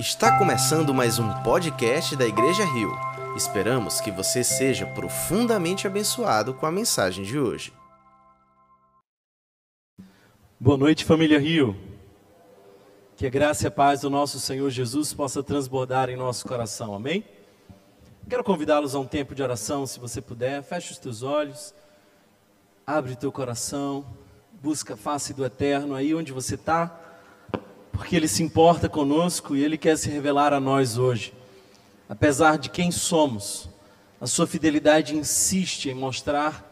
Está começando mais um podcast da Igreja Rio. Esperamos que você seja profundamente abençoado com a mensagem de hoje. Boa noite, família Rio. Que a graça e a paz do nosso Senhor Jesus possa transbordar em nosso coração, amém? Quero convidá-los a um tempo de oração, se você puder. Feche os teus olhos, abre teu coração, busca a face do Eterno aí onde você está porque Ele se importa conosco e Ele quer se revelar a nós hoje. Apesar de quem somos, a Sua fidelidade insiste em mostrar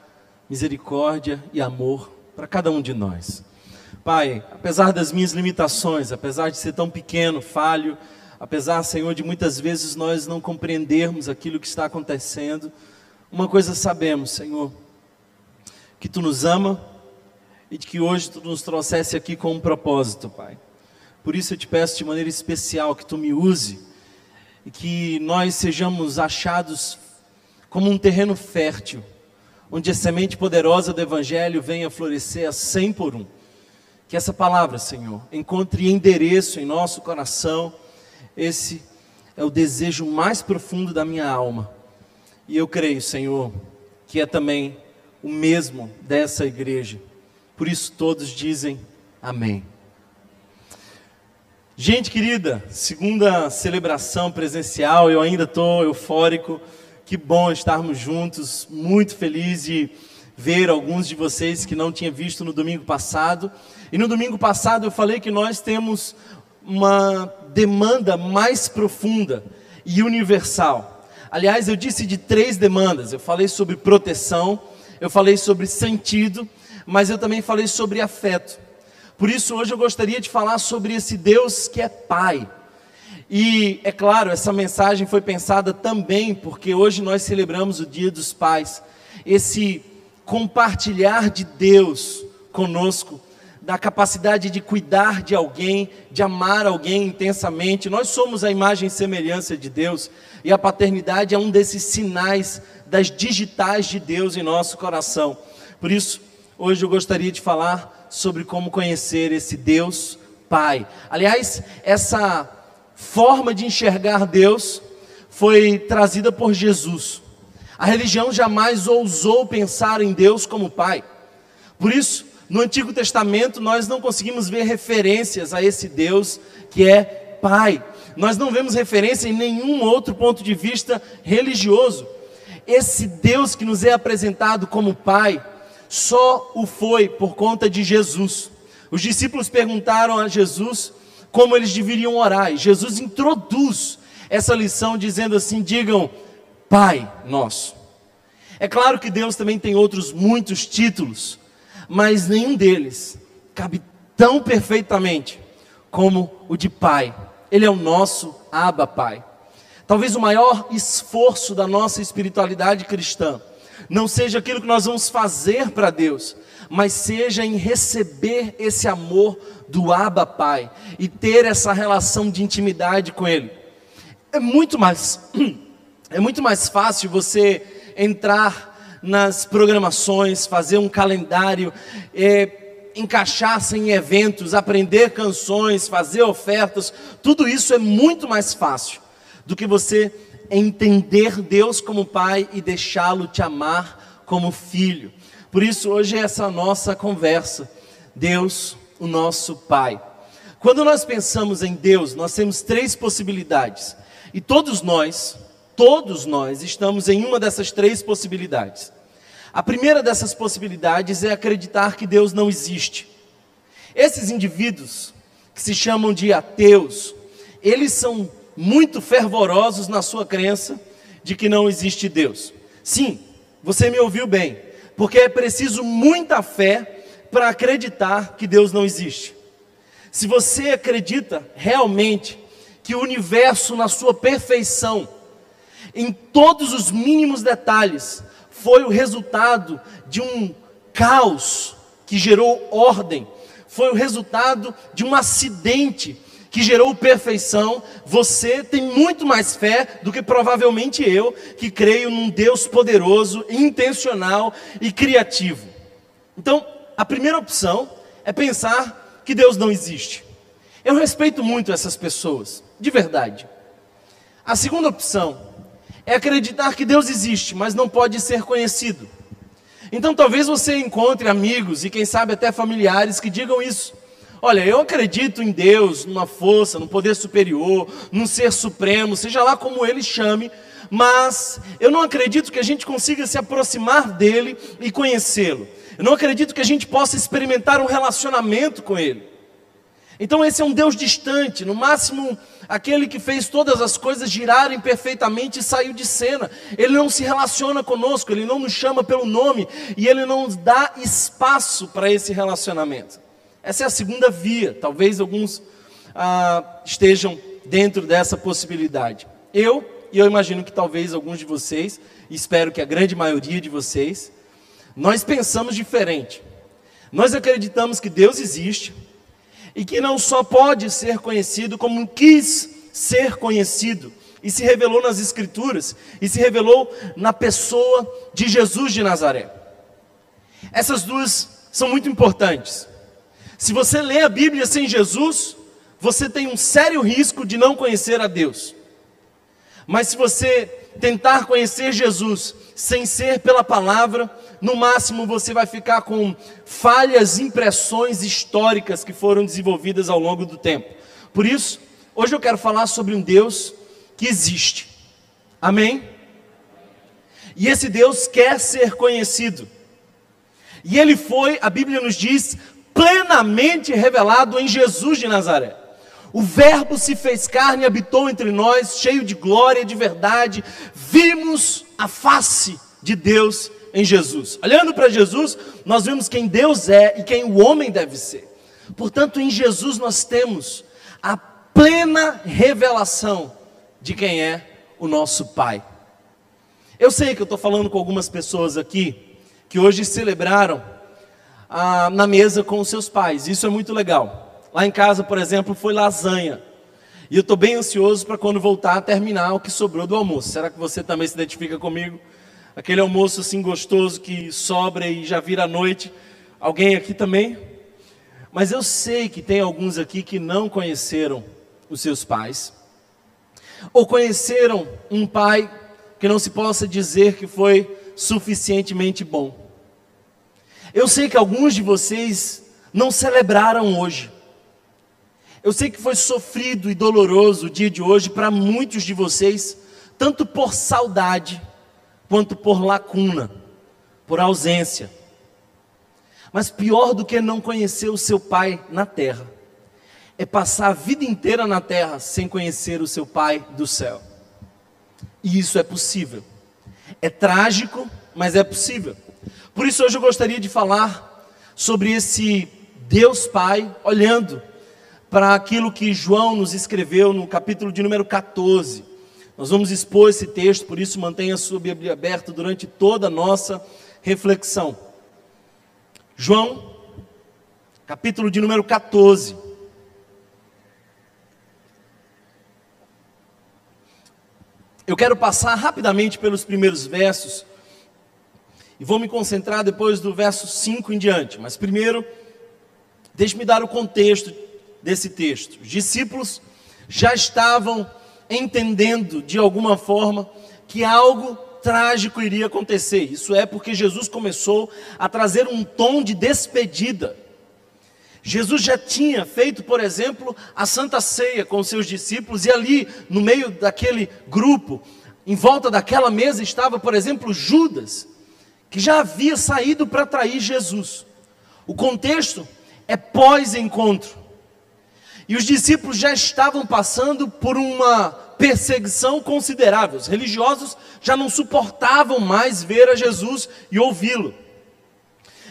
misericórdia e amor para cada um de nós. Pai, apesar das minhas limitações, apesar de ser tão pequeno, falho, apesar, Senhor, de muitas vezes nós não compreendermos aquilo que está acontecendo, uma coisa sabemos, Senhor, que Tu nos ama e de que hoje Tu nos trouxesse aqui com um propósito, Pai. Por isso eu te peço de maneira especial que tu me use e que nós sejamos achados como um terreno fértil, onde a semente poderosa do Evangelho venha florescer a cem por um. Que essa palavra, Senhor, encontre endereço em nosso coração. Esse é o desejo mais profundo da minha alma. E eu creio, Senhor, que é também o mesmo dessa igreja. Por isso todos dizem amém. Gente querida, segunda celebração presencial, eu ainda estou eufórico. Que bom estarmos juntos, muito feliz de ver alguns de vocês que não tinha visto no domingo passado. E no domingo passado eu falei que nós temos uma demanda mais profunda e universal. Aliás, eu disse de três demandas. Eu falei sobre proteção, eu falei sobre sentido, mas eu também falei sobre afeto. Por isso, hoje eu gostaria de falar sobre esse Deus que é Pai. E, é claro, essa mensagem foi pensada também porque hoje nós celebramos o Dia dos Pais. Esse compartilhar de Deus conosco, da capacidade de cuidar de alguém, de amar alguém intensamente. Nós somos a imagem e semelhança de Deus, e a paternidade é um desses sinais das digitais de Deus em nosso coração. Por isso, hoje eu gostaria de falar sobre como conhecer esse Deus Pai. Aliás, essa forma de enxergar Deus foi trazida por Jesus. A religião jamais ousou pensar em Deus como Pai. Por isso, no Antigo Testamento, nós não conseguimos ver referências a esse Deus que é Pai. Nós não vemos referência em nenhum outro ponto de vista religioso. Esse Deus que nos é apresentado como Pai, só o foi por conta de Jesus. Os discípulos perguntaram a Jesus como eles deveriam orar, e Jesus introduz essa lição dizendo assim: digam, Pai nosso. É claro que Deus também tem outros muitos títulos, mas nenhum deles cabe tão perfeitamente como o de Pai. Ele é o nosso Abba Pai. Talvez o maior esforço da nossa espiritualidade cristã não seja aquilo que nós vamos fazer para Deus, mas seja em receber esse amor do Abba Pai e ter essa relação de intimidade com Ele. É muito mais, é muito mais fácil você entrar nas programações, fazer um calendário, é, encaixar-se em eventos, aprender canções, fazer ofertas, tudo isso é muito mais fácil do que você entender Deus como Pai e deixá-lo te amar como filho. Por isso, hoje é essa nossa conversa. Deus, o nosso Pai. Quando nós pensamos em Deus, nós temos três possibilidades. E todos nós, todos nós estamos em uma dessas três possibilidades. A primeira dessas possibilidades é acreditar que Deus não existe. Esses indivíduos, que se chamam de ateus, eles são muito fervorosos na sua crença de que não existe Deus. Sim, você me ouviu bem, porque é preciso muita fé para acreditar que Deus não existe. Se você acredita realmente que o universo, na sua perfeição, em todos os mínimos detalhes, foi o resultado de um caos que gerou ordem, foi o resultado de um acidente que gerou perfeição, você tem muito mais fé do que provavelmente eu, que creio num Deus poderoso, intencional e criativo. Então, a primeira opção é pensar que Deus não existe. Eu respeito muito essas pessoas, de verdade. A segunda opção é acreditar que Deus existe, mas não pode ser conhecido. Então talvez você encontre amigos e quem sabe até familiares que digam isso. Olha, eu acredito em Deus, numa força, num poder superior, num ser supremo, seja lá como ele chame, mas eu não acredito que a gente consiga se aproximar dele e conhecê-lo. Eu não acredito que a gente possa experimentar um relacionamento com ele. Então esse é um Deus distante, no máximo aquele que fez todas as coisas girarem perfeitamente e saiu de cena. Ele não se relaciona conosco, ele não nos chama pelo nome e ele não dá espaço para esse relacionamento. Essa é a segunda via. Talvez alguns ah, estejam dentro dessa possibilidade. Eu, e eu imagino que talvez alguns de vocês, espero que a grande maioria de vocês, nós pensamos diferente. Nós acreditamos que Deus existe e que não só pode ser conhecido, como quis ser conhecido e se revelou nas Escrituras e se revelou na pessoa de Jesus de Nazaré. Essas duas são muito importantes. Se você lê a Bíblia sem Jesus, você tem um sério risco de não conhecer a Deus. Mas se você tentar conhecer Jesus sem ser pela palavra, no máximo você vai ficar com falhas impressões históricas que foram desenvolvidas ao longo do tempo. Por isso, hoje eu quero falar sobre um Deus que existe. Amém? E esse Deus quer ser conhecido. E ele foi, a Bíblia nos diz, plenamente revelado em Jesus de Nazaré. O Verbo se fez carne e habitou entre nós, cheio de glória e de verdade. Vimos a face de Deus em Jesus. Olhando para Jesus, nós vemos quem Deus é e quem o homem deve ser. Portanto, em Jesus nós temos a plena revelação de quem é o nosso Pai. Eu sei que eu estou falando com algumas pessoas aqui que hoje celebraram ah, na mesa com os seus pais, isso é muito legal. Lá em casa, por exemplo, foi lasanha. E eu estou bem ansioso para quando voltar terminar o que sobrou do almoço. Será que você também se identifica comigo? Aquele almoço assim gostoso que sobra e já vira a noite. Alguém aqui também? Mas eu sei que tem alguns aqui que não conheceram os seus pais, ou conheceram um pai que não se possa dizer que foi suficientemente bom. Eu sei que alguns de vocês não celebraram hoje. Eu sei que foi sofrido e doloroso o dia de hoje para muitos de vocês, tanto por saudade, quanto por lacuna, por ausência. Mas pior do que não conhecer o seu pai na terra, é passar a vida inteira na terra sem conhecer o seu pai do céu. E isso é possível. É trágico, mas é possível. Por isso hoje eu gostaria de falar sobre esse Deus Pai, olhando para aquilo que João nos escreveu no capítulo de número 14. Nós vamos expor esse texto, por isso mantenha sua Bíblia aberta durante toda a nossa reflexão. João, capítulo de número 14. Eu quero passar rapidamente pelos primeiros versos e vou me concentrar depois do verso 5 em diante. Mas primeiro, deixe-me dar o contexto desse texto. Os discípulos já estavam entendendo de alguma forma que algo trágico iria acontecer. Isso é porque Jesus começou a trazer um tom de despedida. Jesus já tinha feito, por exemplo, a Santa Ceia com seus discípulos, e ali, no meio daquele grupo, em volta daquela mesa, estava, por exemplo, Judas, que já havia saído para trair Jesus. O contexto é pós-encontro. E os discípulos já estavam passando por uma perseguição considerável. Os religiosos já não suportavam mais ver a Jesus e ouvi-lo.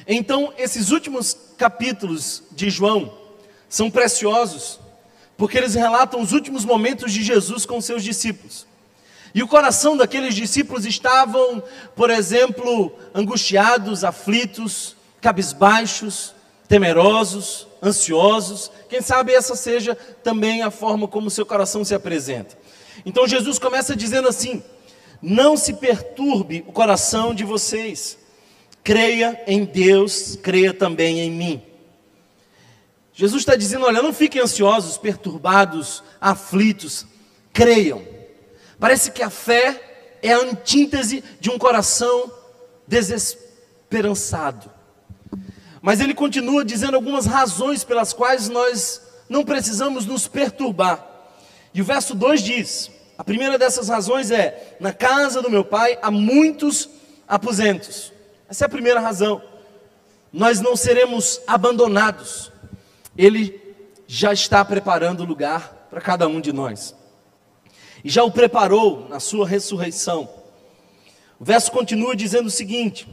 Então, esses últimos capítulos de João são preciosos, porque eles relatam os últimos momentos de Jesus com seus discípulos. E o coração daqueles discípulos estavam, por exemplo, angustiados, aflitos, cabisbaixos, temerosos, ansiosos. Quem sabe essa seja também a forma como seu coração se apresenta. Então Jesus começa dizendo assim: Não se perturbe o coração de vocês. Creia em Deus, creia também em mim. Jesus está dizendo: olha, não fiquem ansiosos, perturbados, aflitos, creiam. Parece que a fé é a antítese de um coração desesperançado. Mas ele continua dizendo algumas razões pelas quais nós não precisamos nos perturbar. E o verso 2 diz: a primeira dessas razões é: na casa do meu pai há muitos aposentos. Essa é a primeira razão. Nós não seremos abandonados. Ele já está preparando o lugar para cada um de nós. E já o preparou na sua ressurreição. O verso continua dizendo o seguinte: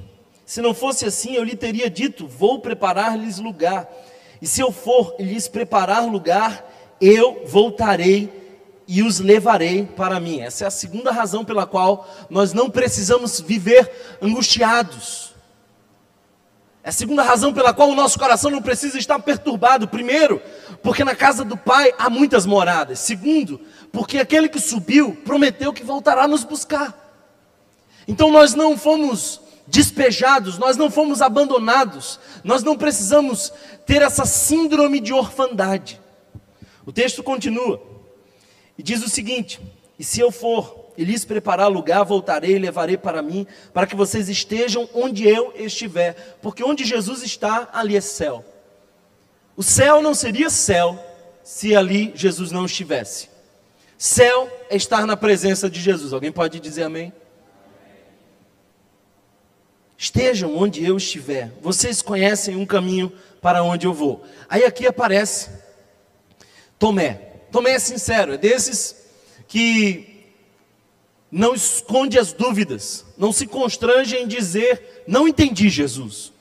Se não fosse assim, eu lhe teria dito: Vou preparar-lhes lugar. E se eu for lhes preparar lugar, eu voltarei e os levarei para mim. Essa é a segunda razão pela qual nós não precisamos viver angustiados. É a segunda razão pela qual o nosso coração não precisa estar perturbado. Primeiro, porque na casa do Pai há muitas moradas. Segundo, porque aquele que subiu prometeu que voltará nos buscar. Então nós não fomos despejados, nós não fomos abandonados, nós não precisamos ter essa síndrome de orfandade. O texto continua. E diz o seguinte: E se eu for e lhes preparar lugar, voltarei e levarei para mim, para que vocês estejam onde eu estiver, porque onde Jesus está, ali é céu. O céu não seria céu se ali Jesus não estivesse. Céu é estar na presença de Jesus. Alguém pode dizer amém? Estejam onde eu estiver. Vocês conhecem um caminho para onde eu vou. Aí aqui aparece Tomé. Tomé é sincero, é desses que não esconde as dúvidas, não se constrange em dizer, não entendi Jesus.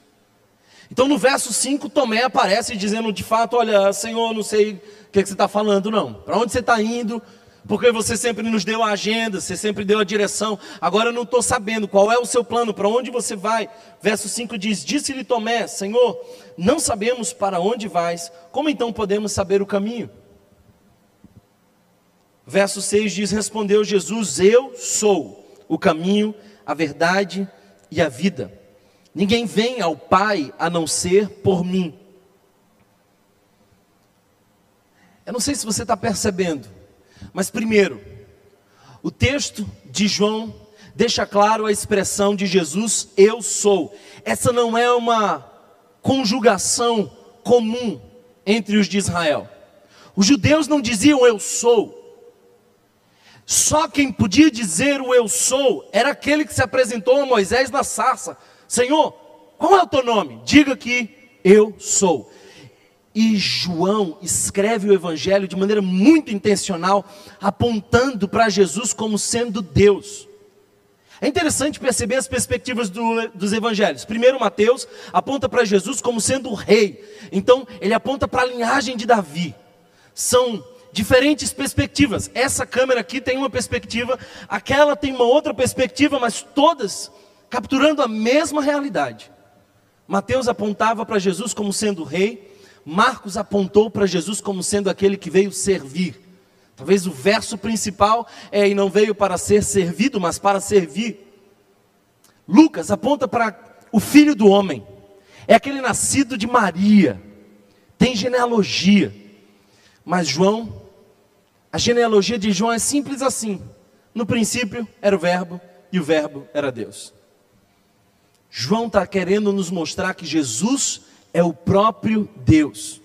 Então no verso 5, Tomé aparece dizendo de fato: Olha, Senhor, não sei o que, é que você está falando, não. Para onde você está indo? Porque você sempre nos deu a agenda, você sempre deu a direção. Agora eu não estou sabendo qual é o seu plano, para onde você vai. Verso 5 diz: Disse-lhe Tomé, Senhor, não sabemos para onde vais, como então podemos saber o caminho? Verso 6 diz: Respondeu Jesus: Eu sou o caminho, a verdade e a vida. Ninguém vem ao Pai a não ser por mim. Eu não sei se você está percebendo, mas primeiro, o texto de João deixa claro a expressão de Jesus, eu sou. Essa não é uma conjugação comum entre os de Israel. Os judeus não diziam eu sou, só quem podia dizer o eu sou era aquele que se apresentou a Moisés na sarça: Senhor, qual é o teu nome? Diga que eu sou. E João escreve o Evangelho de maneira muito intencional, apontando para Jesus como sendo Deus. É interessante perceber as perspectivas do, dos evangelhos. Primeiro, Mateus aponta para Jesus como sendo o rei. Então, ele aponta para a linhagem de Davi. São diferentes perspectivas. Essa câmera aqui tem uma perspectiva, aquela tem uma outra perspectiva, mas todas capturando a mesma realidade. Mateus apontava para Jesus como sendo rei, Marcos apontou para Jesus como sendo aquele que veio servir. Talvez o verso principal é e não veio para ser servido, mas para servir. Lucas aponta para o filho do homem. É aquele nascido de Maria. Tem genealogia. Mas João a genealogia de João é simples assim. No princípio era o Verbo e o Verbo era Deus. João está querendo nos mostrar que Jesus é o próprio Deus.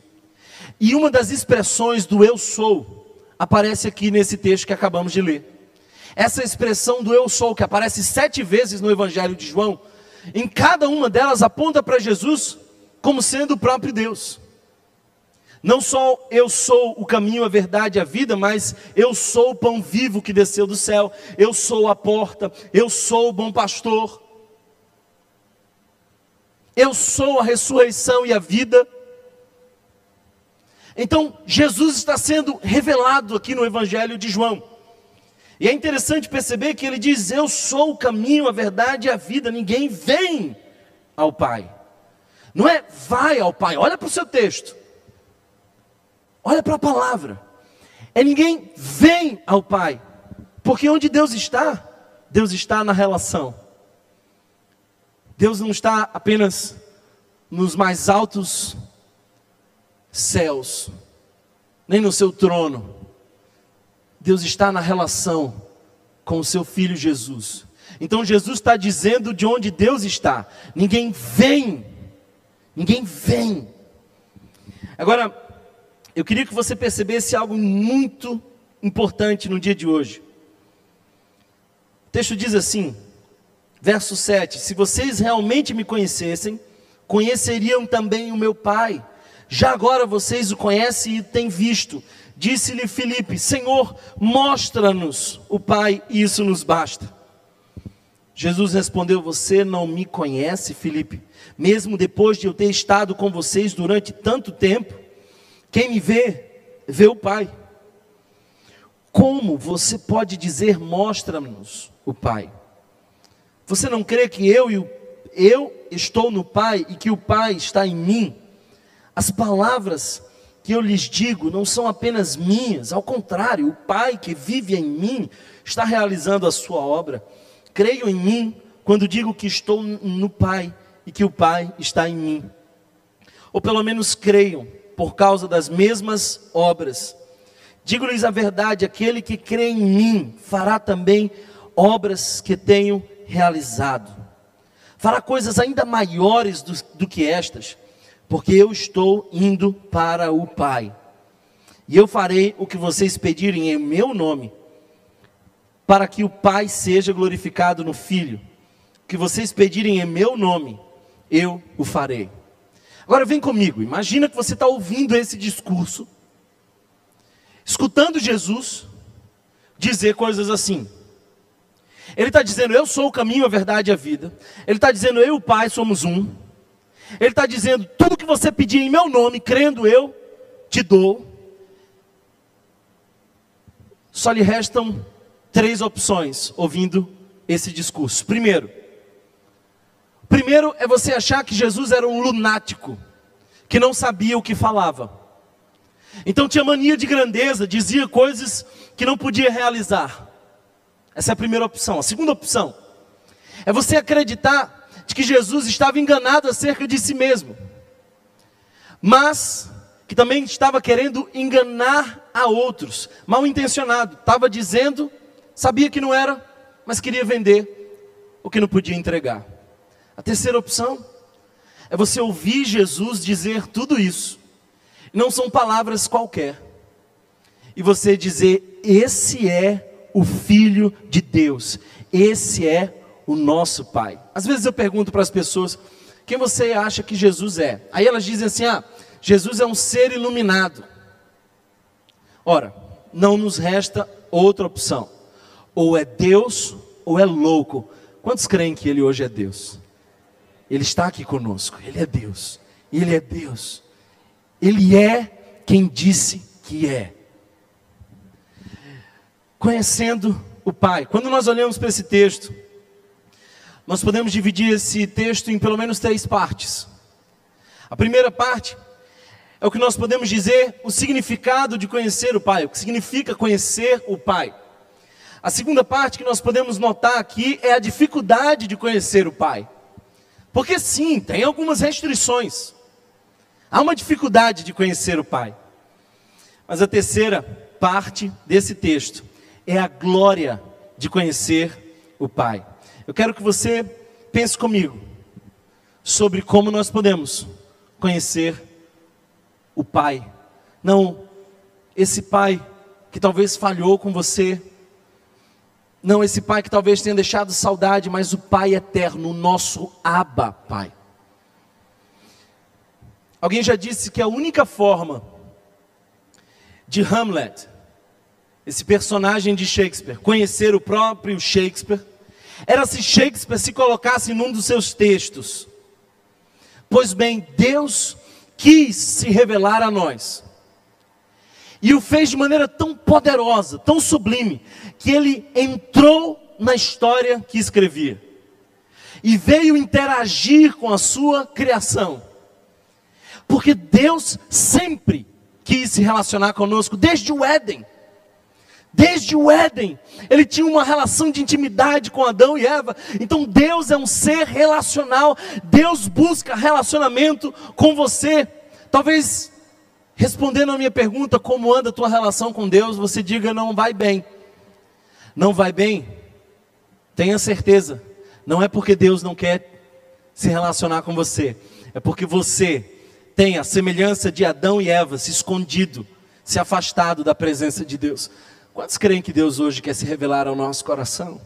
E uma das expressões do eu sou aparece aqui nesse texto que acabamos de ler. Essa expressão do eu sou, que aparece sete vezes no Evangelho de João, em cada uma delas aponta para Jesus como sendo o próprio Deus. Não só eu sou o caminho, a verdade, a vida, mas eu sou o pão vivo que desceu do céu, eu sou a porta, eu sou o bom pastor, eu sou a ressurreição e a vida. Então, Jesus está sendo revelado aqui no Evangelho de João. E é interessante perceber que ele diz: Eu sou o caminho, a verdade e a vida, ninguém vem ao Pai. Não é vai ao Pai, olha para o seu texto. Olha para a palavra. É ninguém vem ao Pai. Porque onde Deus está, Deus está na relação. Deus não está apenas nos mais altos céus, nem no seu trono. Deus está na relação com o seu filho Jesus. Então Jesus está dizendo de onde Deus está. Ninguém vem, ninguém vem. Agora, eu queria que você percebesse algo muito importante no dia de hoje. O texto diz assim, verso 7: Se vocês realmente me conhecessem, conheceriam também o meu Pai. Já agora vocês o conhecem e têm visto. Disse-lhe Filipe: Senhor, mostra-nos o Pai, e isso nos basta. Jesus respondeu: Você não me conhece, Filipe, mesmo depois de eu ter estado com vocês durante tanto tempo. Quem me vê, vê o Pai. Como você pode dizer: Mostra-nos o Pai? Você não crê que eu e o, eu estou no Pai e que o Pai está em mim? As palavras que eu lhes digo não são apenas minhas, ao contrário, o Pai que vive em mim está realizando a sua obra. Creio em mim quando digo que estou no Pai e que o Pai está em mim. Ou pelo menos creiam por causa das mesmas obras. Digo-lhes a verdade: aquele que crê em mim fará também obras que tenho realizado. Fará coisas ainda maiores do, do que estas porque eu estou indo para o Pai. E eu farei o que vocês pedirem em meu nome, para que o Pai seja glorificado no Filho. O que vocês pedirem em meu nome, eu o farei. Agora vem comigo, imagina que você está ouvindo esse discurso, escutando Jesus dizer coisas assim. Ele está dizendo, eu sou o caminho, a verdade e a vida. Ele está dizendo, eu e o Pai somos um. Ele está dizendo: tudo que você pedir em meu nome, crendo eu, te dou. Só lhe restam três opções ouvindo esse discurso. Primeiro, primeiro é você achar que Jesus era um lunático, que não sabia o que falava. Então tinha mania de grandeza, dizia coisas que não podia realizar. Essa é a primeira opção. A segunda opção é você acreditar de que Jesus estava enganado acerca de si mesmo, mas que também estava querendo enganar a outros, mal intencionado, estava dizendo, sabia que não era, mas queria vender o que não podia entregar. A terceira opção é você ouvir Jesus dizer tudo isso, não são palavras qualquer, e você dizer: Esse é o Filho de Deus, esse é o nosso Pai. Às vezes eu pergunto para as pessoas: quem você acha que Jesus é? Aí elas dizem assim: ah, Jesus é um ser iluminado. Ora, não nos resta outra opção: ou é Deus ou é louco. Quantos creem que Ele hoje é Deus? Ele está aqui conosco, Ele é Deus, Ele é Deus, Ele é quem disse que é. Conhecendo o Pai, quando nós olhamos para esse texto, nós podemos dividir esse texto em pelo menos três partes. A primeira parte é o que nós podemos dizer o significado de conhecer o Pai, o que significa conhecer o Pai. A segunda parte que nós podemos notar aqui é a dificuldade de conhecer o Pai. Porque sim, tem algumas restrições. Há uma dificuldade de conhecer o Pai. Mas a terceira parte desse texto é a glória de conhecer o Pai. Eu quero que você pense comigo sobre como nós podemos conhecer o Pai. Não esse Pai que talvez falhou com você. Não esse Pai que talvez tenha deixado saudade, mas o Pai eterno, o nosso Abba Pai. Alguém já disse que a única forma de Hamlet, esse personagem de Shakespeare, conhecer o próprio Shakespeare, era se Shakespeare se colocasse num dos seus textos. Pois bem, Deus quis se revelar a nós. E o fez de maneira tão poderosa, tão sublime, que ele entrou na história que escrevia. E veio interagir com a sua criação. Porque Deus sempre quis se relacionar conosco, desde o Éden. Desde o Éden, ele tinha uma relação de intimidade com Adão e Eva. Então Deus é um ser relacional. Deus busca relacionamento com você. Talvez respondendo a minha pergunta, como anda a tua relação com Deus, você diga não vai bem. Não vai bem? Tenha certeza, não é porque Deus não quer se relacionar com você, é porque você tem a semelhança de Adão e Eva se escondido, se afastado da presença de Deus. Quantos creem que Deus hoje quer se revelar ao nosso coração?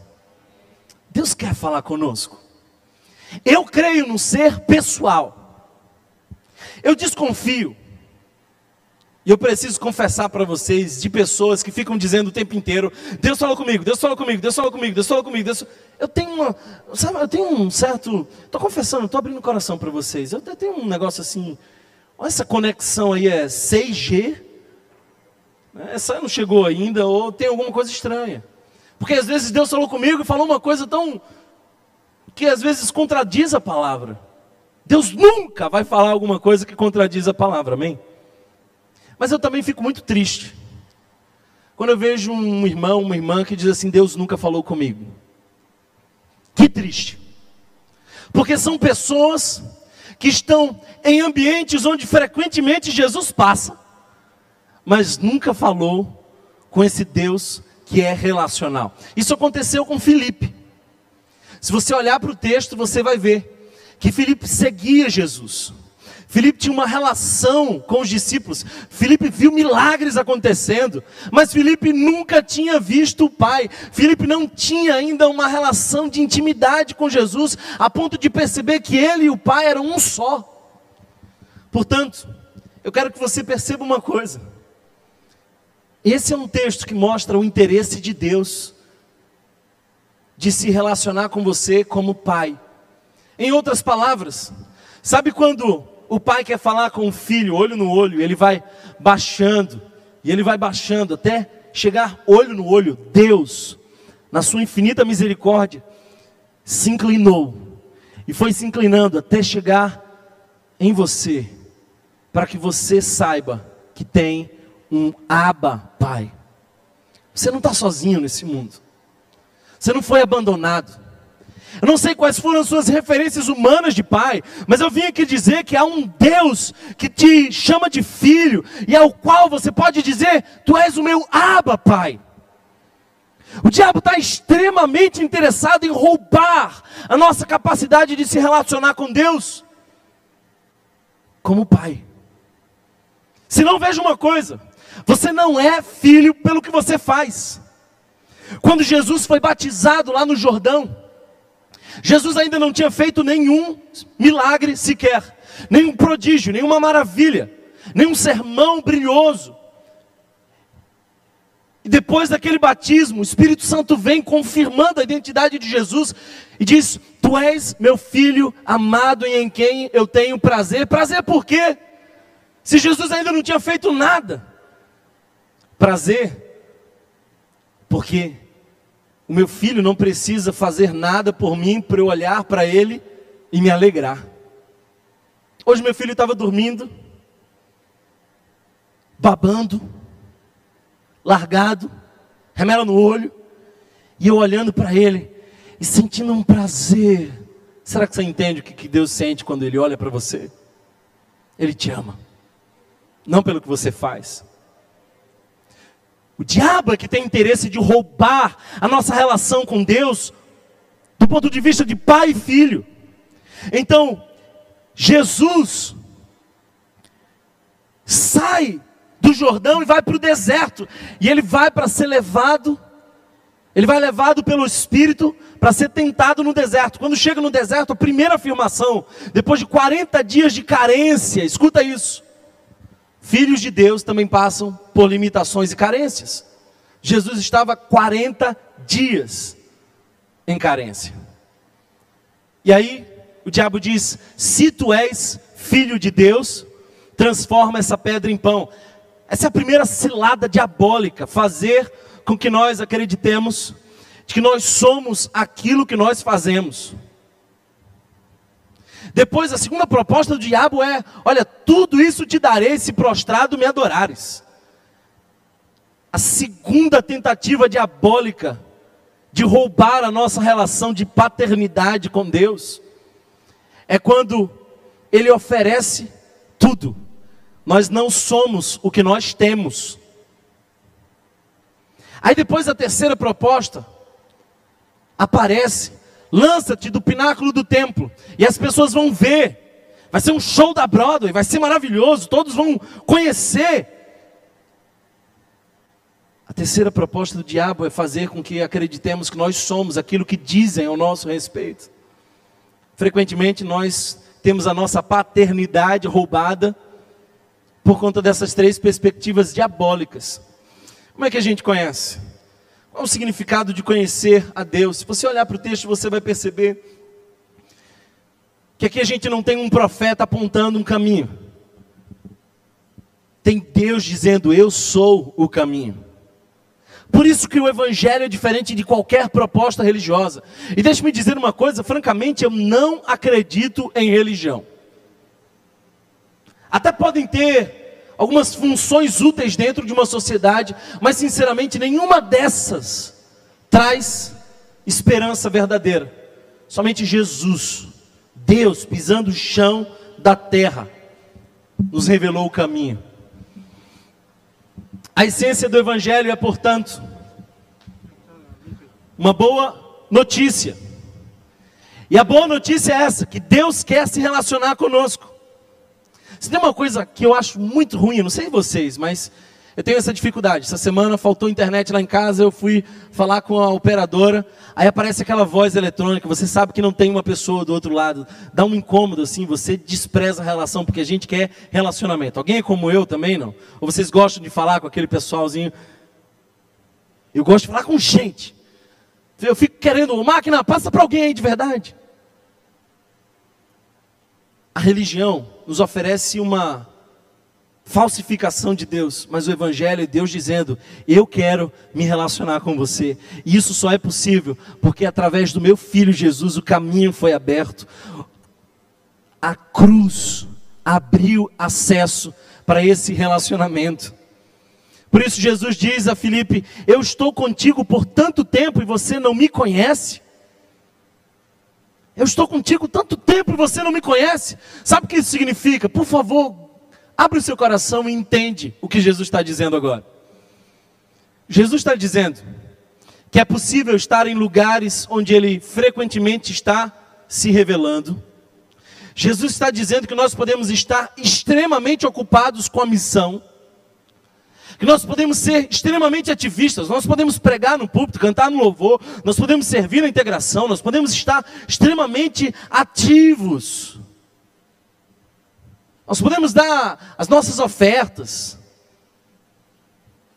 Deus quer falar conosco. Eu creio no ser pessoal. Eu desconfio. E eu preciso confessar para vocês de pessoas que ficam dizendo o tempo inteiro: Deus falou comigo, Deus falou comigo, Deus falou comigo, Deus falou comigo. Deus... Eu tenho uma, sabe, eu tenho um certo, estou confessando, estou abrindo o coração para vocês. Eu tenho um negócio assim, olha essa conexão aí é 6G. Essa não chegou ainda ou tem alguma coisa estranha. Porque às vezes Deus falou comigo e falou uma coisa tão que às vezes contradiz a palavra. Deus nunca vai falar alguma coisa que contradiz a palavra, amém? Mas eu também fico muito triste quando eu vejo um irmão, uma irmã que diz assim: Deus nunca falou comigo. Que triste. Porque são pessoas que estão em ambientes onde frequentemente Jesus passa, mas nunca falou com esse Deus que é relacional. Isso aconteceu com Filipe. Se você olhar para o texto, você vai ver que Filipe seguia Jesus. Filipe tinha uma relação com os discípulos. Filipe viu milagres acontecendo, mas Filipe nunca tinha visto o Pai. Filipe não tinha ainda uma relação de intimidade com Jesus, a ponto de perceber que ele e o Pai eram um só. Portanto, eu quero que você perceba uma coisa. Esse é um texto que mostra o interesse de Deus de se relacionar com você como pai. Em outras palavras, sabe quando o pai quer falar com o filho, olho no olho, ele vai baixando, e ele vai baixando até chegar olho no olho. Deus, na sua infinita misericórdia, se inclinou e foi se inclinando até chegar em você, para que você saiba que tem um Abba Pai. Você não está sozinho nesse mundo. Você não foi abandonado. Eu não sei quais foram as suas referências humanas de pai, mas eu vim aqui dizer que há um Deus que te chama de filho e ao qual você pode dizer: Tu és o meu Aba, Pai. O diabo está extremamente interessado em roubar a nossa capacidade de se relacionar com Deus como pai. Se não veja uma coisa, você não é filho pelo que você faz. Quando Jesus foi batizado lá no Jordão, Jesus ainda não tinha feito nenhum milagre sequer, nenhum prodígio, nenhuma maravilha, nenhum sermão brilhoso. E depois daquele batismo, o Espírito Santo vem confirmando a identidade de Jesus e diz: Tu és meu filho amado em quem eu tenho prazer. Prazer por quê? Se Jesus ainda não tinha feito nada. Prazer porque o meu filho não precisa fazer nada por mim para eu olhar para ele e me alegrar. Hoje meu filho estava dormindo, babando, largado, remela no olho, e eu olhando para ele e sentindo um prazer. Será que você entende o que Deus sente quando Ele olha para você? Ele te ama, não pelo que você faz, o diabo é que tem interesse de roubar a nossa relação com Deus do ponto de vista de pai e filho. Então, Jesus sai do Jordão e vai para o deserto, e ele vai para ser levado, ele vai levado pelo Espírito para ser tentado no deserto. Quando chega no deserto, a primeira afirmação, depois de 40 dias de carência, escuta isso. Filhos de Deus também passam por limitações e carências. Jesus estava 40 dias em carência. E aí o diabo diz: Se tu és filho de Deus, transforma essa pedra em pão. Essa é a primeira cilada diabólica, fazer com que nós acreditemos de que nós somos aquilo que nós fazemos. Depois, a segunda proposta do diabo é: olha, tudo isso te darei se prostrado me adorares. A segunda tentativa diabólica de roubar a nossa relação de paternidade com Deus é quando ele oferece tudo, Nós não somos o que nós temos. Aí depois a terceira proposta aparece, lança-te do pináculo do templo e as pessoas vão ver. Vai ser um show da Broadway, vai ser maravilhoso, todos vão conhecer. A terceira proposta do diabo é fazer com que acreditemos que nós somos aquilo que dizem ao nosso respeito. Frequentemente nós temos a nossa paternidade roubada por conta dessas três perspectivas diabólicas. Como é que a gente conhece? Qual o significado de conhecer a Deus? Se você olhar para o texto, você vai perceber que aqui a gente não tem um profeta apontando um caminho. Tem Deus dizendo: Eu sou o caminho. Por isso que o evangelho é diferente de qualquer proposta religiosa. E deixe-me dizer uma coisa, francamente, eu não acredito em religião. Até podem ter algumas funções úteis dentro de uma sociedade, mas sinceramente nenhuma dessas traz esperança verdadeira. Somente Jesus, Deus pisando o chão da terra, nos revelou o caminho. A essência do Evangelho é, portanto, uma boa notícia. E a boa notícia é essa: que Deus quer se relacionar conosco. Se tem uma coisa que eu acho muito ruim, não sei vocês, mas eu tenho essa dificuldade. Essa semana faltou internet lá em casa, eu fui falar com a operadora, aí aparece aquela voz eletrônica, você sabe que não tem uma pessoa do outro lado, dá um incômodo assim, você despreza a relação, porque a gente quer relacionamento. Alguém é como eu também, não? Ou vocês gostam de falar com aquele pessoalzinho? Eu gosto de falar com gente. Eu fico querendo, máquina, passa para alguém aí de verdade. A religião nos oferece uma falsificação de Deus, mas o Evangelho é Deus dizendo: Eu quero me relacionar com você. E isso só é possível porque através do meu filho Jesus o caminho foi aberto. A cruz abriu acesso para esse relacionamento. Por isso Jesus diz a Filipe: Eu estou contigo por tanto tempo e você não me conhece. Eu estou contigo tanto tempo e você não me conhece. Sabe o que isso significa? Por favor, abre o seu coração e entende o que Jesus está dizendo agora. Jesus está dizendo que é possível estar em lugares onde Ele frequentemente está se revelando. Jesus está dizendo que nós podemos estar extremamente ocupados com a missão que nós podemos ser extremamente ativistas, nós podemos pregar no púlpito, cantar no louvor, nós podemos servir na integração, nós podemos estar extremamente ativos. Nós podemos dar as nossas ofertas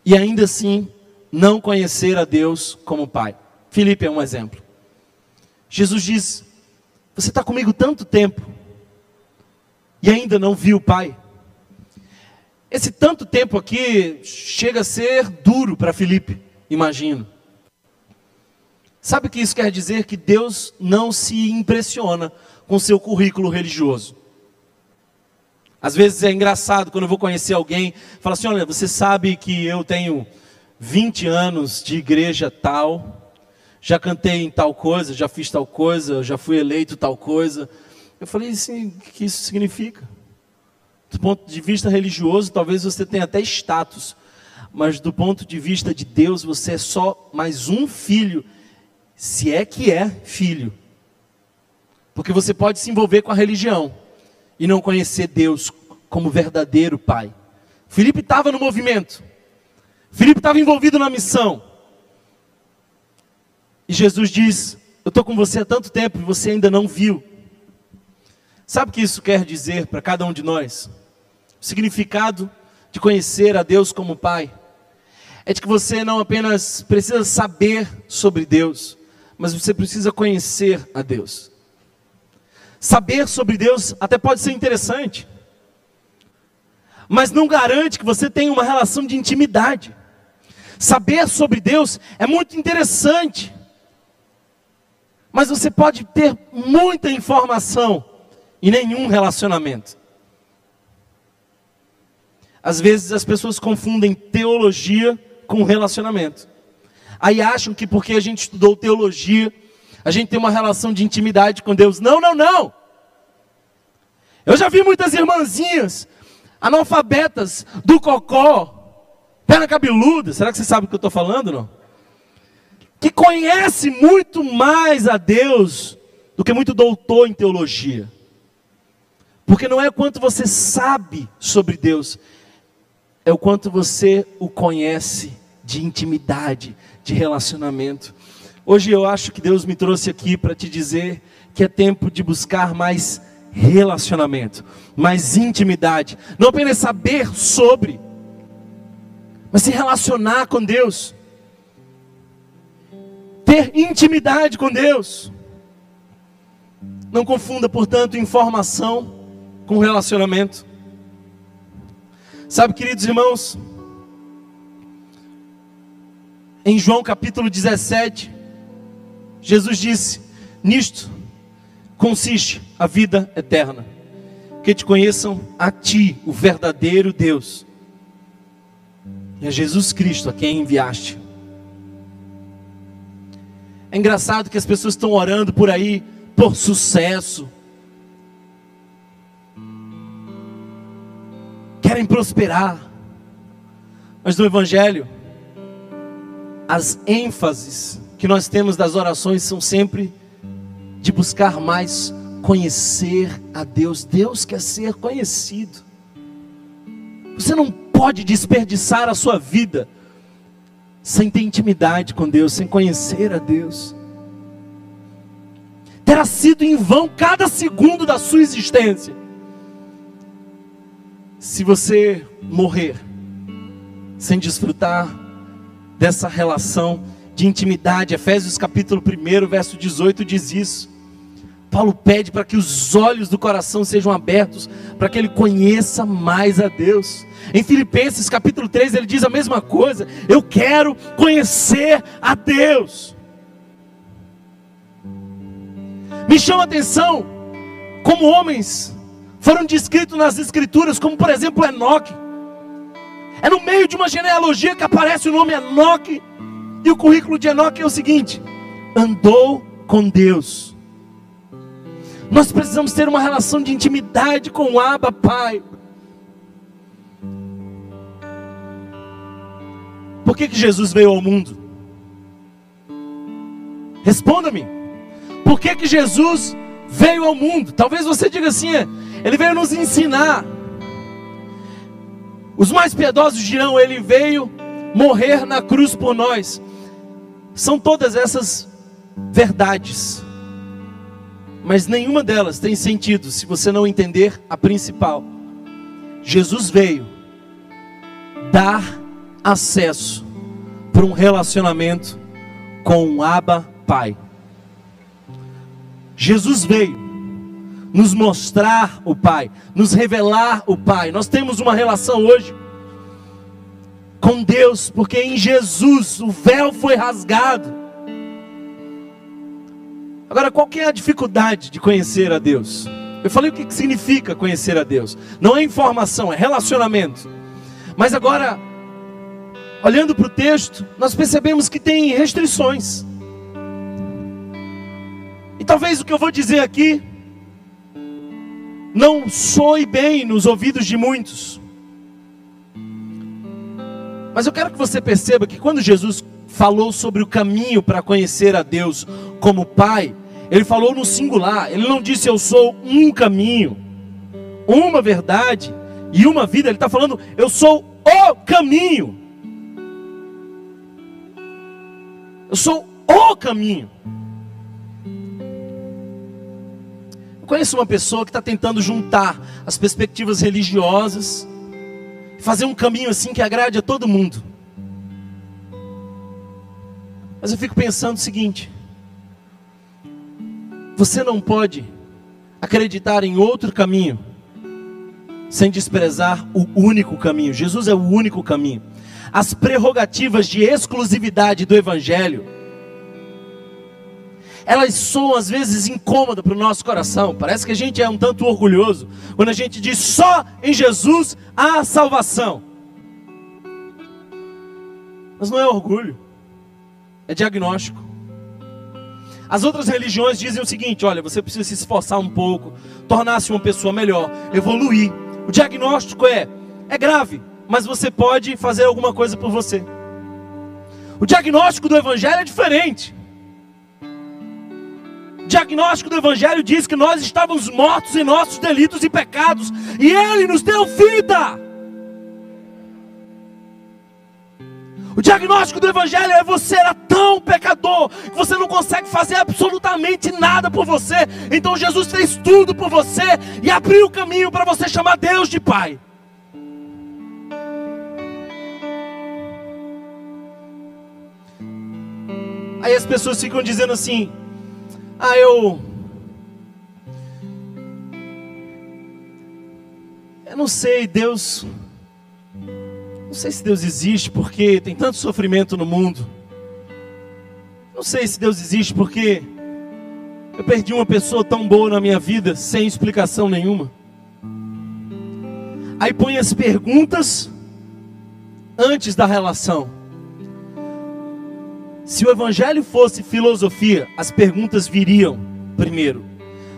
e ainda assim não conhecer a Deus como Pai. Filipe é um exemplo. Jesus diz: Você está comigo tanto tempo e ainda não viu o Pai. Esse tanto tempo aqui chega a ser duro para Felipe, imagino. Sabe o que isso quer dizer? Que Deus não se impressiona com seu currículo religioso. Às vezes é engraçado quando eu vou conhecer alguém, fala assim: olha, você sabe que eu tenho 20 anos de igreja tal, já cantei em tal coisa, já fiz tal coisa, já fui eleito tal coisa. Eu falei assim: o que isso significa? Do ponto de vista religioso, talvez você tenha até status, mas do ponto de vista de Deus, você é só mais um filho, se é que é filho. Porque você pode se envolver com a religião e não conhecer Deus como verdadeiro Pai. Felipe estava no movimento, Felipe estava envolvido na missão. E Jesus diz: Eu estou com você há tanto tempo e você ainda não viu. Sabe o que isso quer dizer para cada um de nós? O significado de conhecer a Deus como Pai é de que você não apenas precisa saber sobre Deus, mas você precisa conhecer a Deus. Saber sobre Deus até pode ser interessante, mas não garante que você tenha uma relação de intimidade. Saber sobre Deus é muito interessante, mas você pode ter muita informação e nenhum relacionamento. Às vezes as pessoas confundem teologia com relacionamento. Aí acham que porque a gente estudou teologia, a gente tem uma relação de intimidade com Deus. Não, não, não. Eu já vi muitas irmãzinhas analfabetas do cocó, perna cabeluda, será que você sabe o que eu estou falando, não? Que conhece muito mais a Deus do que muito doutor em teologia. Porque não é o quanto você sabe sobre Deus, é o quanto você o conhece de intimidade, de relacionamento. Hoje eu acho que Deus me trouxe aqui para te dizer que é tempo de buscar mais relacionamento, mais intimidade, não apenas saber sobre, mas se relacionar com Deus, ter intimidade com Deus. Não confunda, portanto, informação com relacionamento. Sabe, queridos irmãos, em João capítulo 17, Jesus disse: Nisto consiste a vida eterna, que te conheçam a ti, o verdadeiro Deus, e a Jesus Cristo, a quem enviaste. É engraçado que as pessoas estão orando por aí por sucesso, querem prosperar, mas no Evangelho, as ênfases que nós temos das orações são sempre de buscar mais conhecer a Deus. Deus quer ser conhecido. Você não pode desperdiçar a sua vida sem ter intimidade com Deus, sem conhecer a Deus. Terá sido em vão cada segundo da sua existência. Se você morrer sem desfrutar dessa relação de intimidade. Efésios capítulo 1, verso 18 diz isso. Paulo pede para que os olhos do coração sejam abertos, para que ele conheça mais a Deus. Em Filipenses capítulo 3 ele diz a mesma coisa: Eu quero conhecer a Deus. Me chama a atenção como homens foram descritos nas Escrituras, como por exemplo Enoque. É no meio de uma genealogia que aparece o nome Enoque e o currículo de Enoque é o seguinte: andou com Deus. Nós precisamos ter uma relação de intimidade com o Abba Pai. Por que, que Jesus veio ao mundo? Responda-me. Por que, que Jesus veio ao mundo? Talvez você diga assim: é, ele veio nos ensinar. Os mais piedosos dirão: ele veio morrer na cruz por nós. São todas essas verdades, mas nenhuma delas tem sentido se você não entender a principal. Jesus veio dar acesso para um relacionamento com o Abba Pai. Jesus veio nos mostrar o Pai, nos revelar o Pai. Nós temos uma relação hoje com Deus, porque em Jesus o véu foi rasgado. Agora, qual que é a dificuldade de conhecer a Deus? Eu falei o que significa conhecer a Deus. Não é informação, é relacionamento. Mas agora, olhando para o texto, nós percebemos que tem restrições. E talvez o que eu vou dizer aqui não soe bem nos ouvidos de muitos. Mas eu quero que você perceba que quando Jesus falou sobre o caminho para conhecer a Deus como Pai, ele falou no singular, ele não disse eu sou um caminho, uma verdade e uma vida, ele está falando eu sou o caminho. Eu sou o caminho. Eu conheço uma pessoa que está tentando juntar as perspectivas religiosas fazer um caminho assim que agrade a todo mundo. Mas eu fico pensando o seguinte: você não pode acreditar em outro caminho sem desprezar o único caminho. Jesus é o único caminho. As prerrogativas de exclusividade do Evangelho elas são às vezes incômodas para o nosso coração. Parece que a gente é um tanto orgulhoso quando a gente diz só em Jesus há salvação. Mas não é orgulho, é diagnóstico. As outras religiões dizem o seguinte: olha, você precisa se esforçar um pouco, tornar-se uma pessoa melhor, evoluir, O diagnóstico é: é grave, mas você pode fazer alguma coisa por você. O diagnóstico do Evangelho é diferente. Diagnóstico do Evangelho diz que nós estávamos mortos em nossos delitos e pecados, e Ele nos deu vida. O diagnóstico do Evangelho é você era tão pecador que você não consegue fazer absolutamente nada por você. Então Jesus fez tudo por você e abriu o caminho para você chamar Deus de Pai. Aí as pessoas ficam dizendo assim: Ah, eu. Eu não sei, Deus. Não sei se Deus existe porque tem tanto sofrimento no mundo. Não sei se Deus existe porque eu perdi uma pessoa tão boa na minha vida sem explicação nenhuma. Aí põe as perguntas antes da relação. Se o evangelho fosse filosofia, as perguntas viriam primeiro.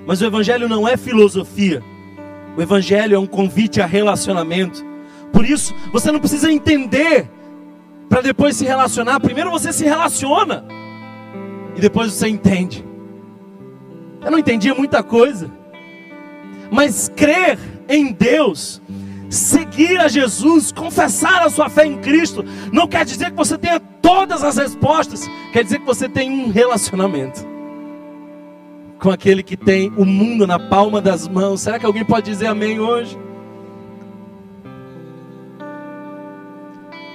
Mas o evangelho não é filosofia. O evangelho é um convite a relacionamento. Por isso, você não precisa entender para depois se relacionar. Primeiro você se relaciona e depois você entende. Eu não entendia muita coisa, mas crer em Deus seguir a Jesus, confessar a sua fé em Cristo, não quer dizer que você tenha todas as respostas, quer dizer que você tem um relacionamento com aquele que tem o mundo na palma das mãos. Será que alguém pode dizer amém hoje?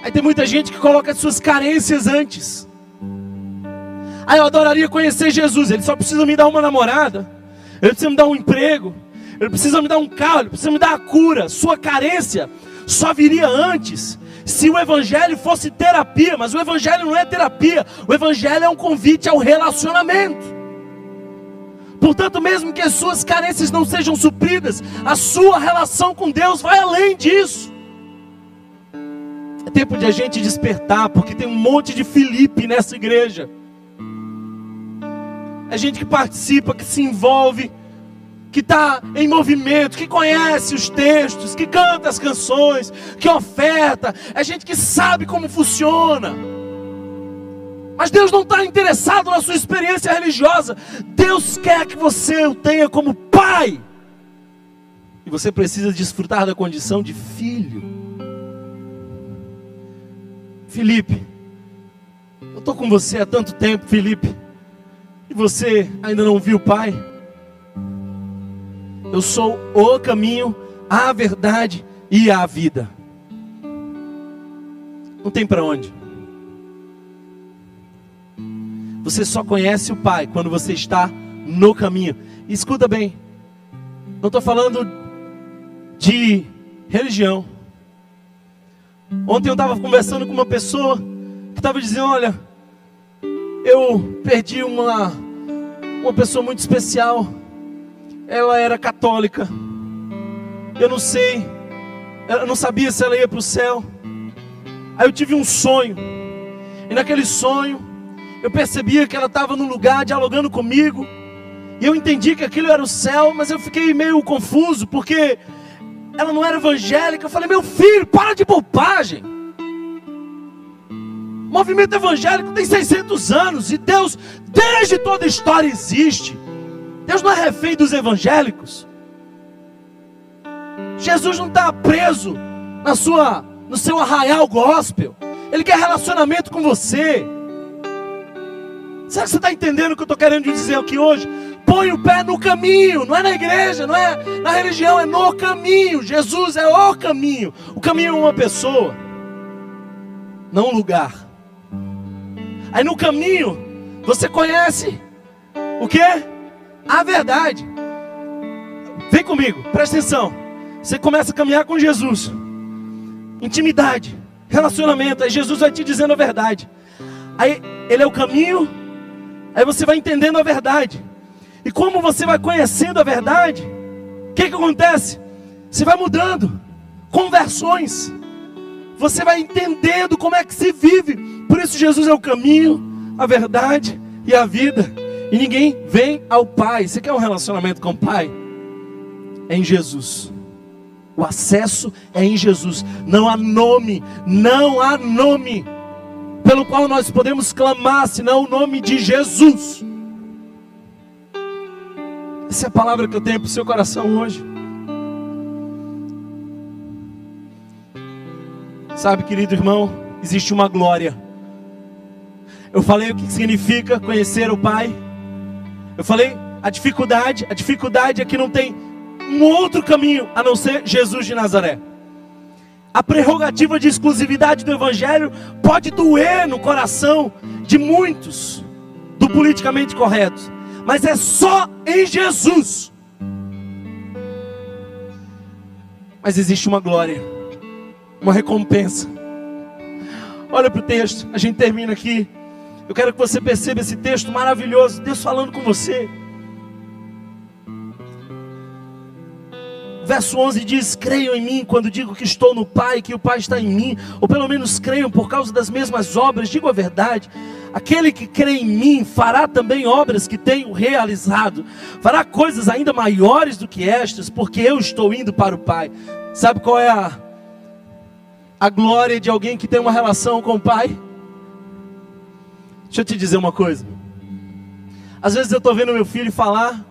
Aí tem muita gente que coloca as suas carências antes. Aí eu adoraria conhecer Jesus, ele só precisa me dar uma namorada, ele precisa me dar um emprego, ele precisa me dar um carro, ele precisa me dar a cura. Sua carência só viria antes se o Evangelho fosse terapia, mas o Evangelho não é terapia, o Evangelho é um convite ao relacionamento. Portanto, mesmo que as suas carências não sejam supridas, a sua relação com Deus vai além disso. É tempo de a gente despertar, porque tem um monte de Felipe nessa igreja. É gente que participa, que se envolve, que está em movimento, que conhece os textos, que canta as canções, que oferta, é gente que sabe como funciona. Mas Deus não está interessado na sua experiência religiosa. Deus quer que você o tenha como pai. E você precisa desfrutar da condição de filho. Felipe, eu estou com você há tanto tempo, Felipe, e você ainda não viu o pai. Eu sou o caminho, a verdade e a vida. Não tem para onde. Você só conhece o Pai quando você está no caminho. Escuta bem, não estou falando de religião. Ontem eu estava conversando com uma pessoa que estava dizendo: Olha, eu perdi uma, uma pessoa muito especial ela era católica. Eu não sei, eu não sabia se ela ia para o céu. Aí eu tive um sonho, e naquele sonho eu percebia que ela estava num lugar dialogando comigo, e eu entendi que aquilo era o céu, mas eu fiquei meio confuso, porque ela não era evangélica. Eu falei, meu filho, para de bobagem. O movimento evangélico tem 600 anos e Deus, desde toda a história, existe. Deus não é refém dos evangélicos. Jesus não está preso na sua, no seu arraial gospel. Ele quer relacionamento com você. Será que você está entendendo o que eu estou querendo dizer aqui hoje? Põe o pé no caminho, não é na igreja, não é na religião, é no caminho. Jesus é o caminho. O caminho é uma pessoa, não um lugar. Aí no caminho, você conhece o que? A verdade. Vem comigo, presta atenção. Você começa a caminhar com Jesus. Intimidade, relacionamento. Aí Jesus vai te dizendo a verdade. Aí ele é o caminho. Aí você vai entendendo a verdade. E como você vai conhecendo a verdade, o que, que acontece? Você vai mudando. Conversões. Você vai entendendo como é que se vive. Por isso Jesus é o caminho, a verdade e a vida. E ninguém vem ao Pai. Você quer um relacionamento com o Pai? É em Jesus. O acesso é em Jesus. Não há nome, não há nome pelo qual nós podemos clamar, senão o nome de Jesus. Essa é a palavra que eu tenho para o seu coração hoje. Sabe, querido irmão, existe uma glória. Eu falei o que significa conhecer o Pai. Eu falei a dificuldade, a dificuldade é que não tem um outro caminho a não ser Jesus de Nazaré. A prerrogativa de exclusividade do Evangelho pode doer no coração de muitos do politicamente correto, mas é só em Jesus. Mas existe uma glória, uma recompensa. Olha para o texto, a gente termina aqui. Eu quero que você perceba esse texto maravilhoso, Deus falando com você. Verso 11 diz: Creiam em mim quando digo que estou no Pai, que o Pai está em mim, ou pelo menos creiam por causa das mesmas obras. Digo a verdade: aquele que crê em mim fará também obras que tenho realizado, fará coisas ainda maiores do que estas, porque eu estou indo para o Pai. Sabe qual é a, a glória de alguém que tem uma relação com o Pai? Deixa eu te dizer uma coisa. Às vezes eu estou vendo meu filho falar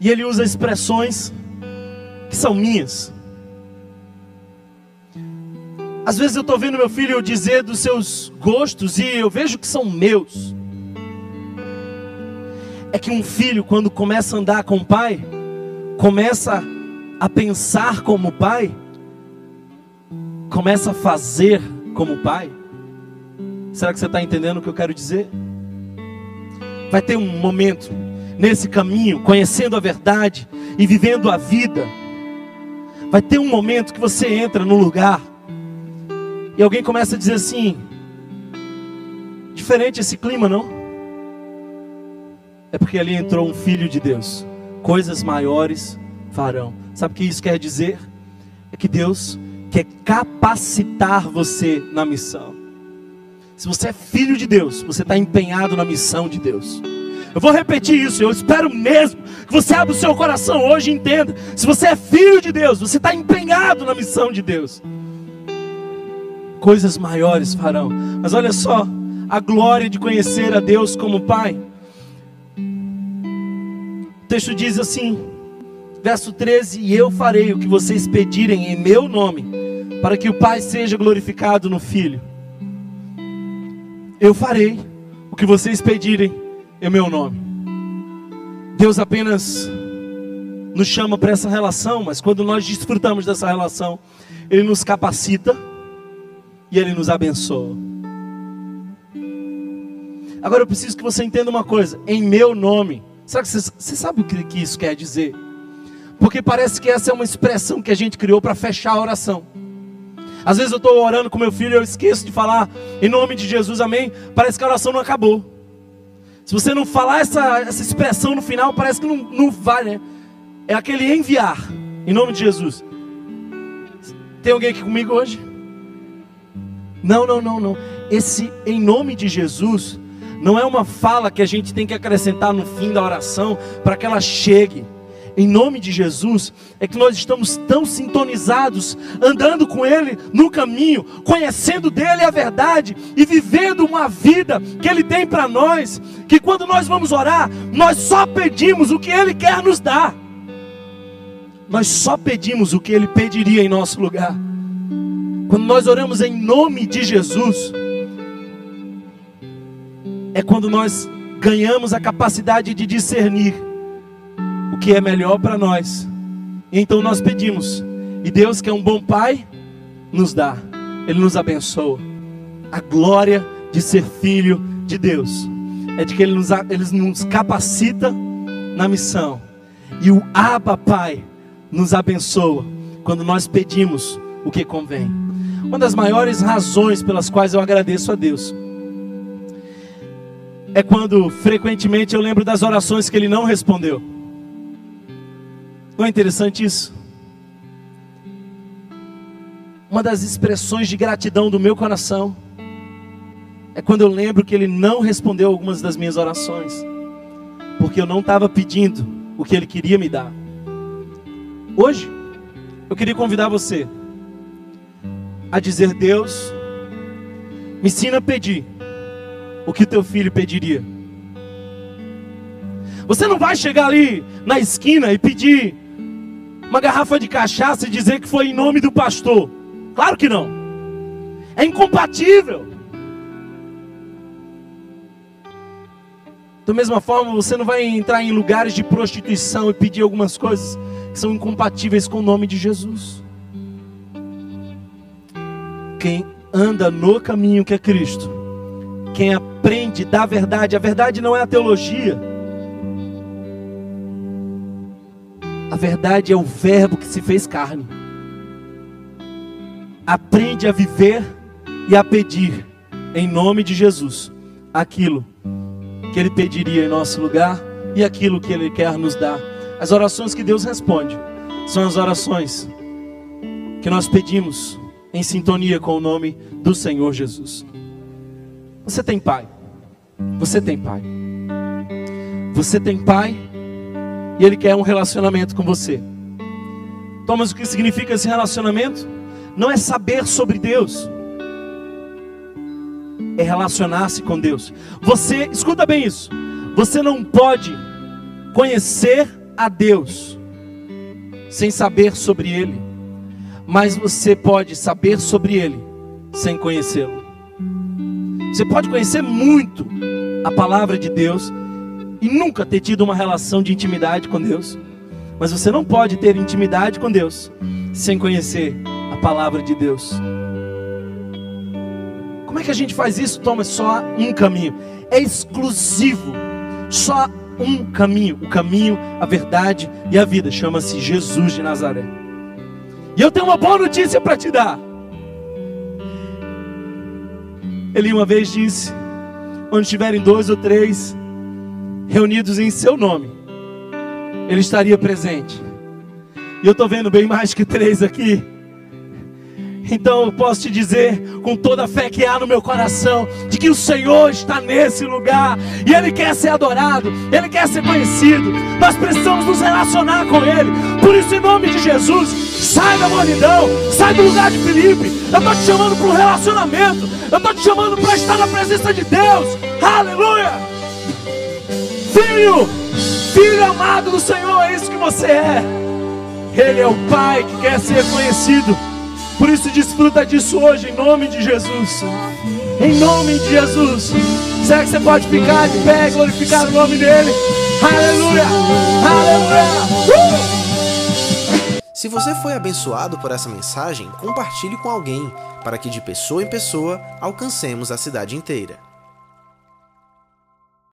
e ele usa expressões que são minhas. Às vezes eu estou vendo meu filho dizer dos seus gostos e eu vejo que são meus. É que um filho, quando começa a andar com o pai, começa a pensar como o pai, começa a fazer como o pai. Será que você está entendendo o que eu quero dizer? Vai ter um momento nesse caminho, conhecendo a verdade e vivendo a vida Vai ter um momento que você entra num lugar e alguém começa a dizer assim: diferente esse clima, não? É porque ali entrou um filho de Deus. Coisas maiores farão. Sabe o que isso quer dizer? É que Deus quer capacitar você na missão. Se você é filho de Deus, você está empenhado na missão de Deus. Eu vou repetir isso, eu espero mesmo que você abra o seu coração hoje e entenda. Se você é filho de Deus, você está empenhado na missão de Deus. Coisas maiores farão. Mas olha só, a glória de conhecer a Deus como Pai. O texto diz assim, verso 13: E eu farei o que vocês pedirem em meu nome, para que o Pai seja glorificado no Filho. Eu farei o que vocês pedirem em meu nome. Deus apenas nos chama para essa relação, mas quando nós desfrutamos dessa relação, Ele nos capacita e Ele nos abençoa. Agora eu preciso que você entenda uma coisa: em meu nome. Será que você, você sabe o que, que isso quer dizer? Porque parece que essa é uma expressão que a gente criou para fechar a oração. Às vezes eu estou orando com meu filho e eu esqueço de falar em nome de Jesus, amém. Parece que a oração não acabou. Se você não falar essa, essa expressão no final, parece que não, não vai, né? É aquele enviar, em nome de Jesus. Tem alguém aqui comigo hoje? Não, não, não, não. Esse em nome de Jesus não é uma fala que a gente tem que acrescentar no fim da oração para que ela chegue em nome de Jesus, é que nós estamos tão sintonizados, andando com Ele no caminho, conhecendo dele a verdade e vivendo uma vida que Ele tem para nós, que quando nós vamos orar, nós só pedimos o que Ele quer nos dar, nós só pedimos o que Ele pediria em nosso lugar. Quando nós oramos em nome de Jesus, é quando nós ganhamos a capacidade de discernir que é melhor para nós. Então nós pedimos, e Deus, que é um bom Pai, nos dá, Ele nos abençoa. A glória de ser filho de Deus é de que Ele nos, Ele nos capacita na missão, e o Abba Pai nos abençoa quando nós pedimos o que convém. Uma das maiores razões pelas quais eu agradeço a Deus é quando frequentemente eu lembro das orações que Ele não respondeu. Não é interessante isso? Uma das expressões de gratidão do meu coração é quando eu lembro que Ele não respondeu algumas das minhas orações, porque eu não estava pedindo o que Ele queria me dar. Hoje, Eu queria convidar você a dizer: Deus, me ensina a pedir o que teu filho pediria. Você não vai chegar ali na esquina e pedir uma garrafa de cachaça e dizer que foi em nome do pastor. Claro que não. É incompatível. Da mesma forma, você não vai entrar em lugares de prostituição e pedir algumas coisas que são incompatíveis com o nome de Jesus. Quem anda no caminho que é Cristo, quem aprende da verdade, a verdade não é a teologia. A verdade é o Verbo que se fez carne. Aprende a viver e a pedir, em nome de Jesus, aquilo que Ele pediria em nosso lugar e aquilo que Ele quer nos dar. As orações que Deus responde são as orações que nós pedimos em sintonia com o nome do Senhor Jesus. Você tem pai. Você tem pai. Você tem pai e ele quer um relacionamento com você. Thomas, o que significa esse relacionamento? Não é saber sobre Deus é relacionar-se com Deus. Você, escuta bem isso. Você não pode conhecer a Deus sem saber sobre Ele, mas você pode saber sobre Ele sem conhecê-lo. Você pode conhecer muito a palavra de Deus e nunca ter tido uma relação de intimidade com Deus, mas você não pode ter intimidade com Deus sem conhecer a palavra de Deus. Como é que a gente faz isso? Toma só um caminho. É exclusivo. Só um caminho. O caminho, a verdade e a vida. Chama-se Jesus de Nazaré. E eu tenho uma boa notícia para te dar. Ele uma vez disse: onde estiverem dois ou três reunidos em seu nome, ele estaria presente. E eu estou vendo bem mais que três aqui. Então eu posso te dizer, com toda a fé que há no meu coração, de que o Senhor está nesse lugar e Ele quer ser adorado, Ele quer ser conhecido. Nós precisamos nos relacionar com Ele. Por isso, em nome de Jesus, sai da molidão, sai do lugar de Felipe. Eu estou te chamando para um relacionamento, eu estou te chamando para estar na presença de Deus. Aleluia! Filho, filho amado do Senhor, é isso que você é. Ele é o Pai que quer ser conhecido. Por isso desfruta disso hoje, em nome de Jesus. Em nome de Jesus. Será que você pode ficar de pé e glorificar o nome dele? Aleluia! Aleluia! Uh! Se você foi abençoado por essa mensagem, compartilhe com alguém, para que de pessoa em pessoa alcancemos a cidade inteira.